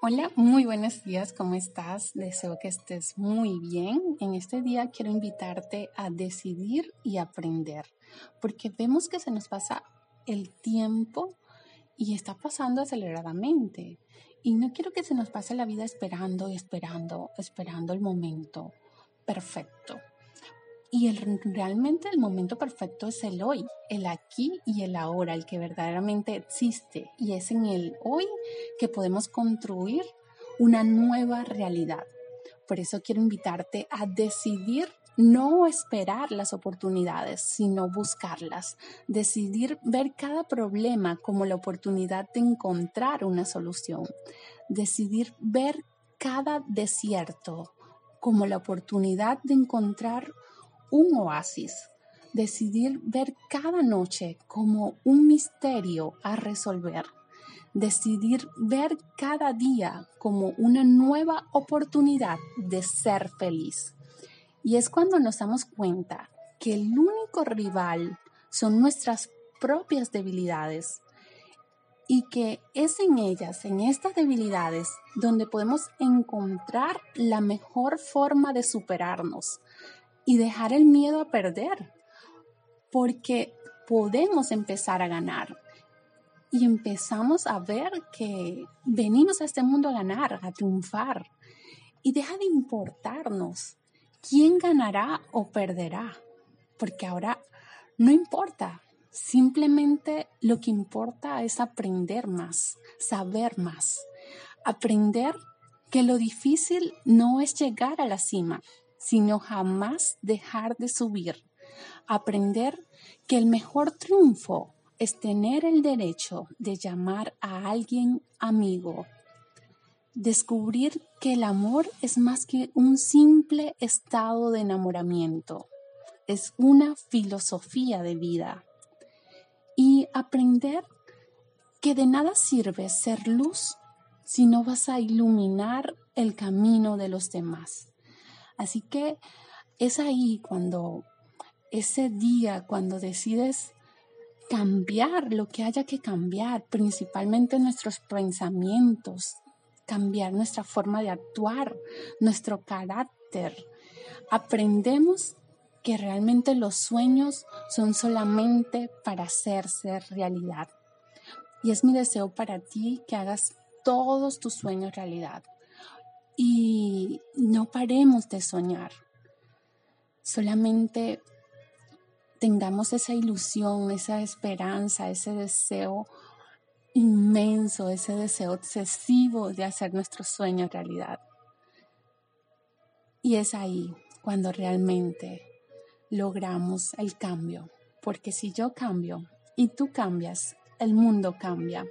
Hola, muy buenos días, ¿cómo estás? Deseo que estés muy bien. En este día quiero invitarte a decidir y aprender, porque vemos que se nos pasa el tiempo y está pasando aceleradamente. Y no quiero que se nos pase la vida esperando y esperando, esperando el momento perfecto. Y el, realmente el momento perfecto es el hoy, el aquí y el ahora, el que verdaderamente existe. Y es en el hoy que podemos construir una nueva realidad. Por eso quiero invitarte a decidir no esperar las oportunidades, sino buscarlas. Decidir ver cada problema como la oportunidad de encontrar una solución. Decidir ver cada desierto como la oportunidad de encontrar un oasis, decidir ver cada noche como un misterio a resolver, decidir ver cada día como una nueva oportunidad de ser feliz. Y es cuando nos damos cuenta que el único rival son nuestras propias debilidades y que es en ellas, en estas debilidades, donde podemos encontrar la mejor forma de superarnos, y dejar el miedo a perder, porque podemos empezar a ganar. Y empezamos a ver que venimos a este mundo a ganar, a triunfar. Y deja de importarnos quién ganará o perderá, porque ahora no importa, simplemente lo que importa es aprender más, saber más, aprender que lo difícil no es llegar a la cima, sino jamás dejar de subir. Aprender que el mejor triunfo es tener el derecho de llamar a alguien amigo. Descubrir que el amor es más que un simple estado de enamoramiento, es una filosofía de vida. Y aprender que de nada sirve ser luz si no vas a iluminar el camino de los demás. Así que es ahí cuando, ese día, cuando decides cambiar lo que haya que cambiar, principalmente nuestros pensamientos, cambiar nuestra forma de actuar, nuestro carácter. Aprendemos que realmente los sueños son solamente para hacerse realidad. Y es mi deseo para ti que hagas todos tus sueños realidad y no paremos de soñar. Solamente tengamos esa ilusión, esa esperanza, ese deseo inmenso, ese deseo obsesivo de hacer nuestros sueños realidad. Y es ahí cuando realmente logramos el cambio, porque si yo cambio y tú cambias, el mundo cambia.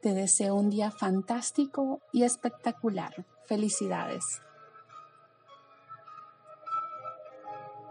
Te deseo un día fantástico y espectacular. Felicidades.